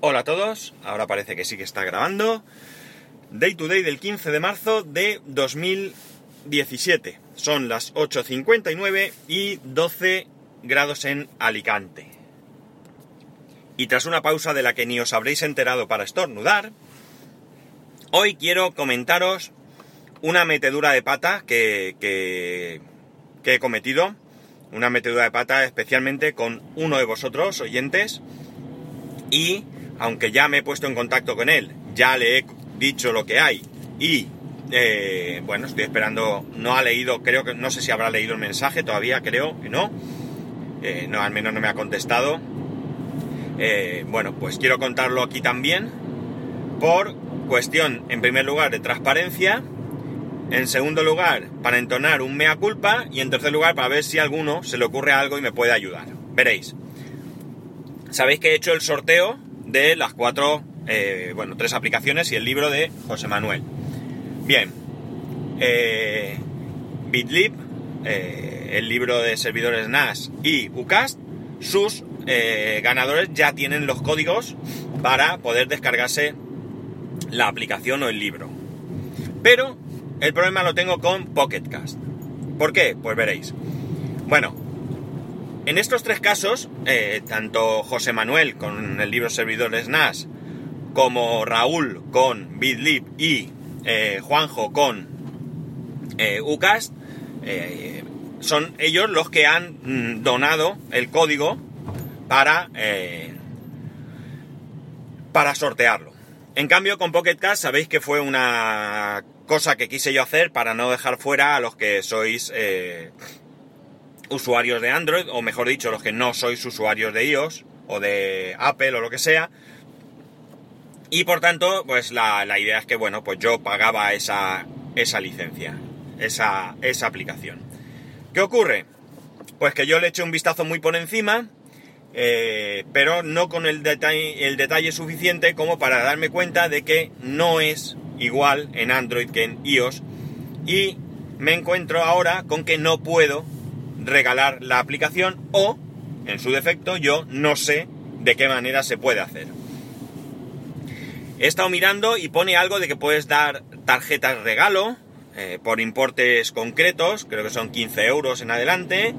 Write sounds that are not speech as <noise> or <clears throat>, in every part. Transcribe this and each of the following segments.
Hola a todos, ahora parece que sí que está grabando. Day to day del 15 de marzo de 2017. Son las 8.59 y 12 grados en Alicante. Y tras una pausa de la que ni os habréis enterado para estornudar, hoy quiero comentaros una metedura de pata que, he cometido. Una metedura de pata especialmente con uno de vosotros, oyentes. Y aunque ya me he puesto en contacto con él, ya le he dicho lo que hay. Y eh, bueno, estoy esperando, no ha leído, creo que no sé si habrá leído el mensaje todavía, creo que no, eh, no al menos no me ha contestado. Eh, bueno, pues quiero contarlo aquí también. Por cuestión, en primer lugar, de transparencia, en segundo lugar, para entonar un mea culpa. Y en tercer lugar, para ver si a alguno se le ocurre algo y me puede ayudar. Veréis. Sabéis que he hecho el sorteo de las cuatro, eh, bueno, tres aplicaciones y el libro de José Manuel. Bien, eh, Bitlib, eh, el libro de servidores NAS y UCAST, sus ganadores ya tienen los códigos para poder descargarse la aplicación o el libro. Pero el problema lo tengo con Pocketcast. ¿Por qué? Pues veréis. Bueno, en estos tres casos, eh, tanto José Manuel con el libro Servidores NAS, como Raúl con BitLib y eh, Juanjo con eh, UCAS, son ellos los que han mm, donado el código para, para sortearlo. En cambio, con PocketCast sabéis que fue una cosa que quise yo hacer para no dejar fuera a los que sois usuarios de Android, o mejor dicho, los que no sois usuarios de iOS o de Apple o lo que sea. Y por tanto, pues la, idea es que, bueno, pues yo pagaba esa, esa licencia, esa, esa aplicación. ¿Qué ocurre? Pues que yo le eché un vistazo muy por encima, eh, pero no con el detalle, el detalle suficiente como para darme cuenta de que no es igual en Android que en iOS. Y me encuentro ahora con que no puedo regalar la aplicación o, en su defecto, yo no sé de qué manera se puede hacer. He estado mirando y pone algo de que puedes dar tarjetas regalo eh, por importes concretos, creo que son 15 euros en adelante,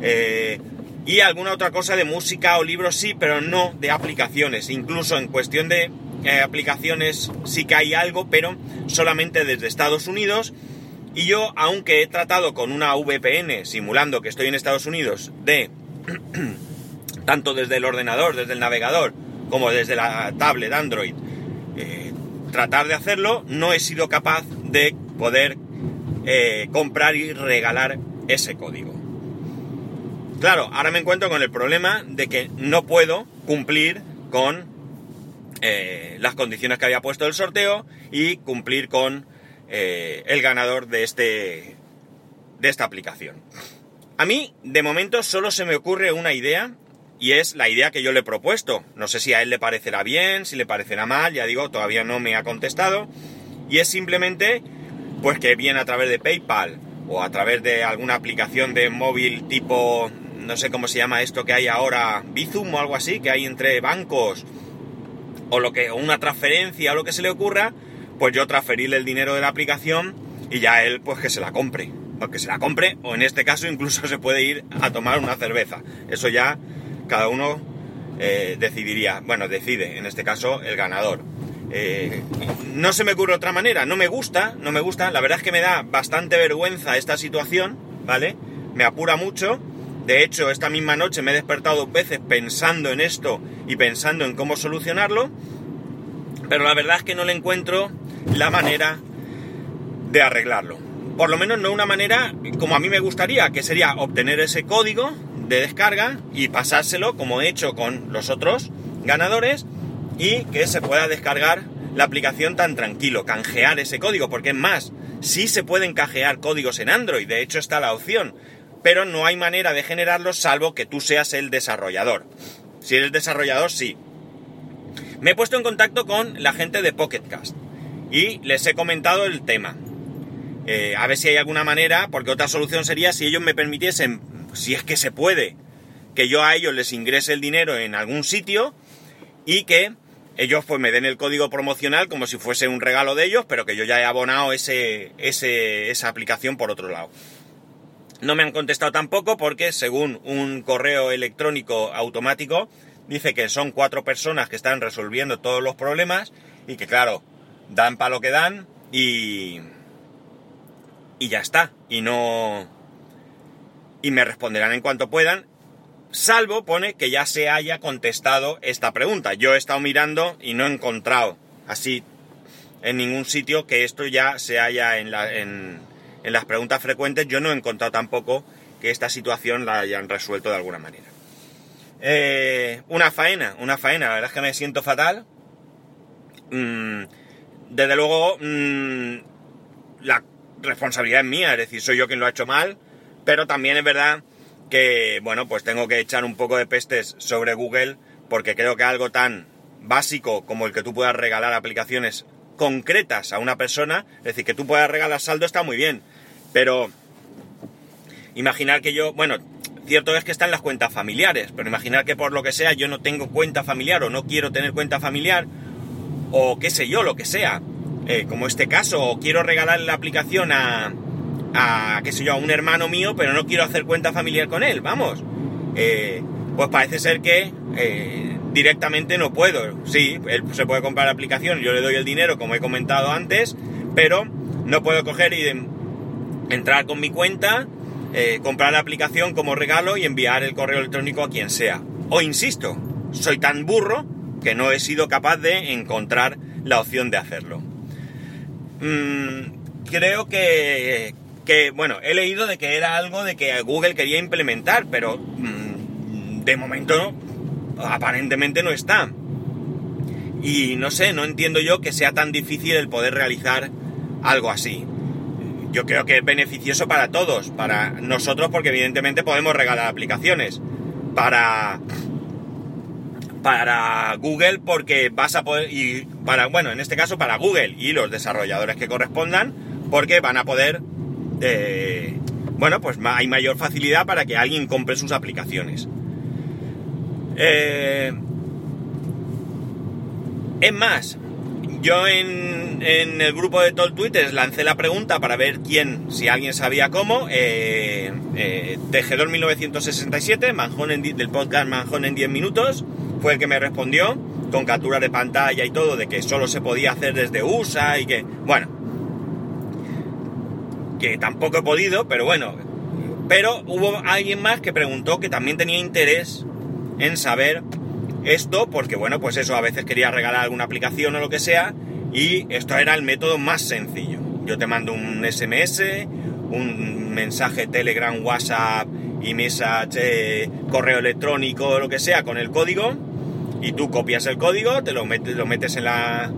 eh, y alguna otra cosa de música o libros sí, pero no de aplicaciones. Incluso en cuestión de eh, aplicaciones sí que hay algo, pero solamente desde Estados Unidos y yo, aunque he tratado con una VPN, simulando que estoy en Estados Unidos, de <clears throat> tanto desde el ordenador, desde el navegador, como desde la tablet Android, eh, tratar de hacerlo, no he sido capaz de poder eh, comprar y regalar ese código. Claro, ahora me encuentro con el problema de que no puedo cumplir con eh, las condiciones que había puesto el sorteo y cumplir con eh, el ganador de, este, de esta aplicación. A mí, de momento, solo se me ocurre una idea y es la idea que yo le he propuesto. No sé si a él le parecerá bien, si le parecerá mal, ya digo, todavía no me ha contestado. Y es simplemente, pues que viene a través de PayPal o a través de alguna aplicación de móvil tipo, no sé cómo se llama esto que hay ahora, Bizum o algo así, que hay entre bancos, o lo que, o una transferencia o lo que se le ocurra, pues yo transferirle el dinero de la aplicación y ya él pues que se la compre. O que se la compre, o en este caso incluso <laughs> se puede ir a tomar una cerveza. Eso ya cada uno eh, decidiría. Bueno, decide, en este caso, el ganador. Eh, no se me ocurre otra manera, no me gusta, no me gusta. La verdad es que me da bastante vergüenza esta situación, ¿vale? Me apura mucho. De hecho, esta misma noche me he despertado dos veces pensando en esto y pensando en cómo solucionarlo. Pero la verdad es que no le encuentro la manera de arreglarlo. Por lo menos no una manera como a mí me gustaría, que sería obtener ese código de descarga y pasárselo como he hecho con los otros ganadores y que se pueda descargar la aplicación tan tranquilo, canjear ese código, porque es más, sí se pueden canjear códigos en Android, de hecho está la opción, pero no hay manera de generarlos salvo que tú seas el desarrollador. Si eres desarrollador, sí. Me he puesto en contacto con la gente de Pocketcast y les he comentado el tema. Eh, a ver si hay alguna manera, porque otra solución sería si ellos me permitiesen, si es que se puede, que yo a ellos les ingrese el dinero en algún sitio y que ellos pues me den el código promocional como si fuese un regalo de ellos, pero que yo ya he abonado ese, esa aplicación por otro lado. No me han contestado tampoco porque según un correo electrónico automático dice que son cuatro personas que están resolviendo todos los problemas y que claro, dan para lo que dan y... y ya está. Y no... y me responderán en cuanto puedan salvo pone que ya se haya contestado esta pregunta. Yo he estado mirando y no he encontrado así en ningún sitio que esto ya se haya en, las preguntas frecuentes. Yo no he encontrado tampoco que esta situación la hayan resuelto de alguna manera. Eh, una faena, una faena, la verdad es que me siento fatal. Mm, desde luego, mm, la responsabilidad es mía, es decir, soy yo quien lo ha hecho mal, pero también es verdad que, bueno, pues tengo que echar un poco de pestes sobre Google porque creo que algo tan básico como el que tú puedas regalar aplicaciones concretas a una persona, es decir, que tú puedas regalar saldo está muy bien, pero imaginar que yo, bueno, cierto es que están las cuentas familiares, pero imaginar que por lo que sea yo no tengo cuenta familiar o no quiero tener cuenta familiar, o qué sé yo, lo que sea, eh, como este caso, o quiero regalar la aplicación a, a, qué sé yo, a un hermano mío, pero no quiero hacer cuenta familiar con él, vamos. Eh, pues parece ser que eh, directamente no puedo. Sí, él se puede comprar la aplicación, yo le doy el dinero, como he comentado antes, pero no puedo coger y entrar con mi cuenta, comprar la aplicación como regalo y enviar el correo electrónico a quien sea. O insisto, soy tan burro que no he sido capaz de encontrar la opción de hacerlo. Mm, creo que, que, bueno, he leído de que era algo de que Google quería implementar, pero mm, de momento aparentemente no está. Y no sé, no entiendo yo que sea tan difícil el poder realizar algo así. Yo creo que es beneficioso para todos, para nosotros porque evidentemente podemos regalar aplicaciones, para para Google porque vas a poder y para bueno, en este caso para Google y los desarrolladores que correspondan porque van a poder eh, bueno, pues hay mayor facilidad para que alguien compre sus aplicaciones. Eh, es más, yo en, el grupo de todo Twitter lancé la pregunta para ver quién, si alguien sabía cómo. Eh, eh Tejedor 1967, Manjón del podcast Manjón en 10 minutos, fue el que me respondió con captura de pantalla y todo, de que solo se podía hacer desde USA y que, bueno, que tampoco he podido, pero bueno. Pero hubo alguien más que preguntó que también tenía interés en saber esto, porque bueno, pues eso, a veces quería regalar alguna aplicación o lo que sea, y esto era el método más sencillo. Yo te mando un SMS, un mensaje Telegram, WhatsApp, y mensaje correo electrónico o lo que sea con el código, y tú copias el código, te lo metes, lo metes en la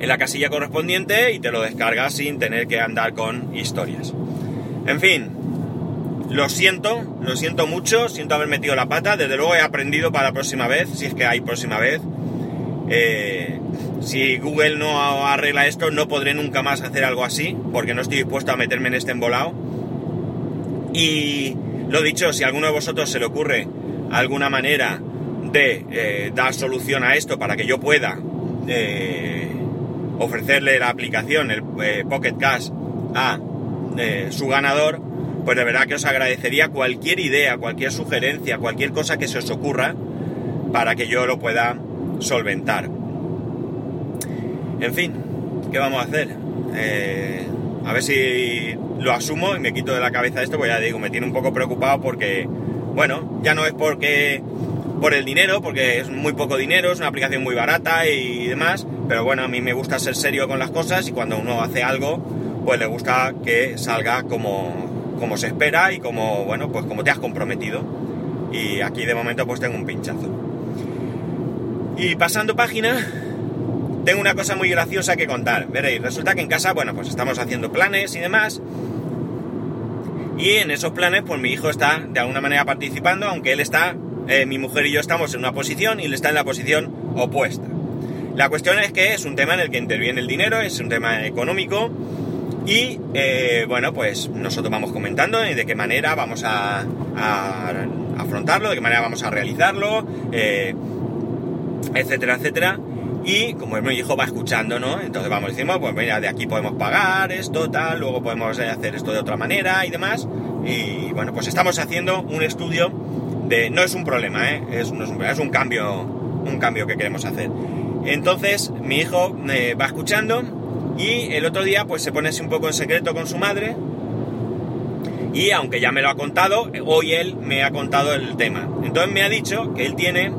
en la casilla correspondiente y te lo descargas sin tener que andar con historias. En fin, lo siento, lo siento mucho, siento haber metido la pata, desde luego he aprendido para la próxima vez, si es que hay próxima vez. Eh, si Google no arregla esto, no podré nunca más hacer algo así, porque no estoy dispuesto a meterme en este embolado. Y lo dicho, si a alguno de vosotros se le ocurre alguna manera de eh, dar solución a esto para que yo pueda eh, ofrecerle la aplicación, el eh, Pocket Cash, a su ganador, pues de verdad que os agradecería cualquier idea, cualquier sugerencia, cualquier cosa que se os ocurra para que yo lo pueda solventar. En fin, ¿qué vamos a hacer? A ver si lo asumo y me quito de la cabeza esto, pues ya digo, me tiene un poco preocupado porque, bueno, ya no es porque por el dinero, porque es muy poco dinero, es una aplicación muy barata y demás, pero bueno, a mí me gusta ser serio con las cosas y cuando uno hace algo, pues le gusta que salga como, como se espera y como, bueno, pues como te has comprometido. Y aquí de momento pues tengo un pinchazo. Y pasando página, tengo una cosa muy graciosa que contar. Veréis, resulta que en casa, bueno, pues estamos haciendo planes y demás. Y en esos planes, pues mi hijo está de alguna manera participando, aunque él está, eh, mi mujer y yo estamos en una posición y él está en la posición opuesta. La cuestión es que es un tema en el que interviene el dinero, es un tema económico y eh, bueno, pues nosotros vamos comentando de qué manera vamos a, afrontarlo, de qué manera vamos a realizarlo. Eh, etcétera, etcétera. Y como mi hijo va escuchando, ¿no? Entonces vamos diciendo, pues mira, de aquí podemos pagar esto, tal, luego podemos hacer esto de otra manera y demás. Y bueno, pues estamos haciendo un estudio de... No es un problema, ¿eh? Es un cambio, un cambio que queremos hacer. Entonces mi hijo eh, va escuchando y el otro día pues se pone así un poco en secreto con su madre y aunque ya me lo ha contado, hoy él me ha contado el tema. Entonces me ha dicho que él tiene,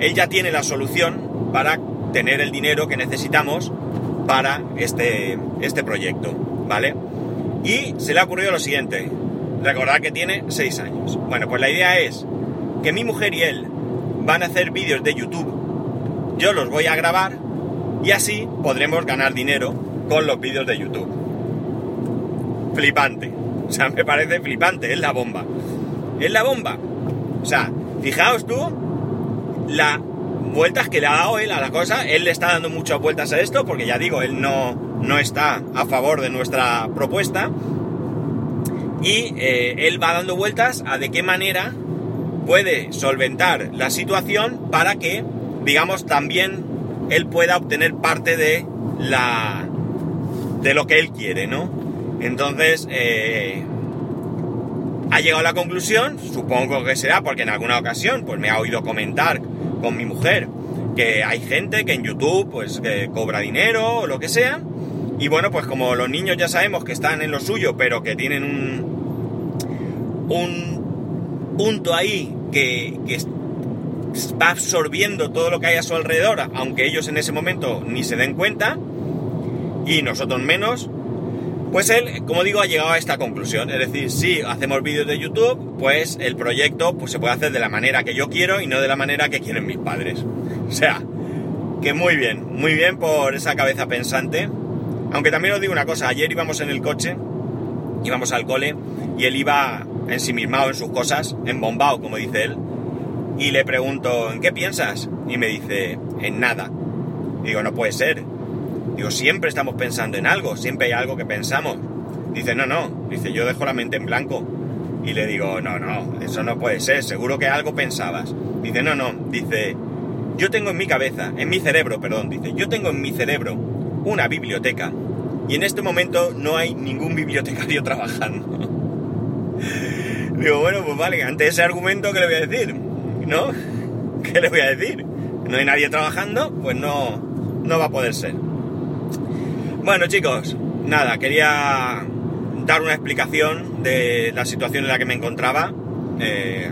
él ya tiene la solución para tener el dinero que necesitamos para este, este proyecto, ¿vale? Y se le ha ocurrido lo siguiente, recordad que tiene 6 años. Bueno, pues la idea es que mi mujer y él van a hacer vídeos de YouTube, yo los voy a grabar y así podremos ganar dinero con los vídeos de YouTube. Flipante. O sea, me parece flipante, es la bomba. Es la bomba. O sea, fijaos tú las vueltas que le ha dado él a la cosa. Él le está dando muchas vueltas a esto, porque ya digo, él no, no está a favor de nuestra propuesta. Y eh, él va dando vueltas a de qué manera puede solventar la situación para que, digamos, también él pueda obtener parte de la de lo que él quiere, ¿no? Entonces, eh, ha llegado a la conclusión, supongo que será porque en alguna ocasión pues me ha oído comentar con mi mujer que hay gente que en YouTube pues cobra dinero o lo que sea. Y bueno, pues como los niños ya sabemos que están en lo suyo, pero que tienen un, un punto ahí que, que va absorbiendo todo lo que hay a su alrededor, aunque ellos en ese momento ni se den cuenta, y nosotros menos, pues él, como digo, ha llegado a esta conclusión. Es decir, si hacemos vídeos de YouTube, pues el proyecto pues, se puede hacer de la manera que yo quiero y no de la manera que quieren mis padres. O sea, que muy bien, muy bien por esa cabeza pensante. Aunque también os digo una cosa, ayer íbamos en el coche, íbamos al cole, y él iba ensimismado en sus cosas, embombado, como dice él, y le pregunto, ¿en qué piensas? Y me dice, en nada. digo, no puede ser. Digo, siempre estamos pensando en algo, siempre hay algo que pensamos. Dice, no, no, dice, yo dejo la mente en blanco. Y le digo, no, no, eso no puede ser, seguro que algo pensabas. Dice, no, no, dice, yo tengo en mi cabeza, en mi cerebro, perdón, dice, yo tengo en mi cerebro una biblioteca y en este momento no hay ningún bibliotecario <laughs> trabajando. <laughs> Digo, bueno, pues vale, ante ese argumento, ¿qué le voy a decir? ¿No? <laughs> ¿Qué le voy a decir? No hay nadie trabajando, pues no, no va a poder ser. Bueno chicos, nada, quería dar una explicación de la situación en la que me encontraba. Eh,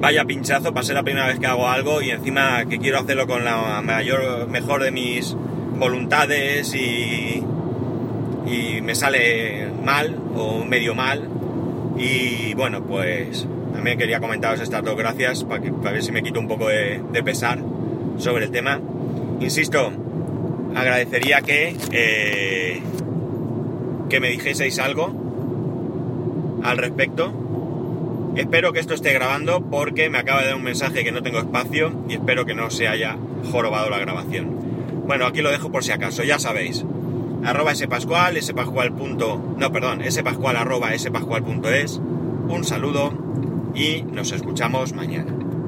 vaya pinchazo, pasé la primera vez que hago algo y encima que quiero hacerlo con la mayor, mejor de mis voluntades y, y me sale mal o medio mal. Y bueno, pues también quería comentaros estas dos gracias para, que, para ver si me quito un poco de, de pesar sobre el tema. Insisto, agradecería que, eh, que me dijeseis algo al respecto. Espero que esto esté grabando porque me acaba de dar un mensaje que no tengo espacio y espero que no se haya jorobado la grabación. Bueno, aquí lo dejo por si acaso, ya sabéis. Arroba spascual, spascual. No, perdón, spascual arroba spascual.es. Un saludo y nos escuchamos mañana.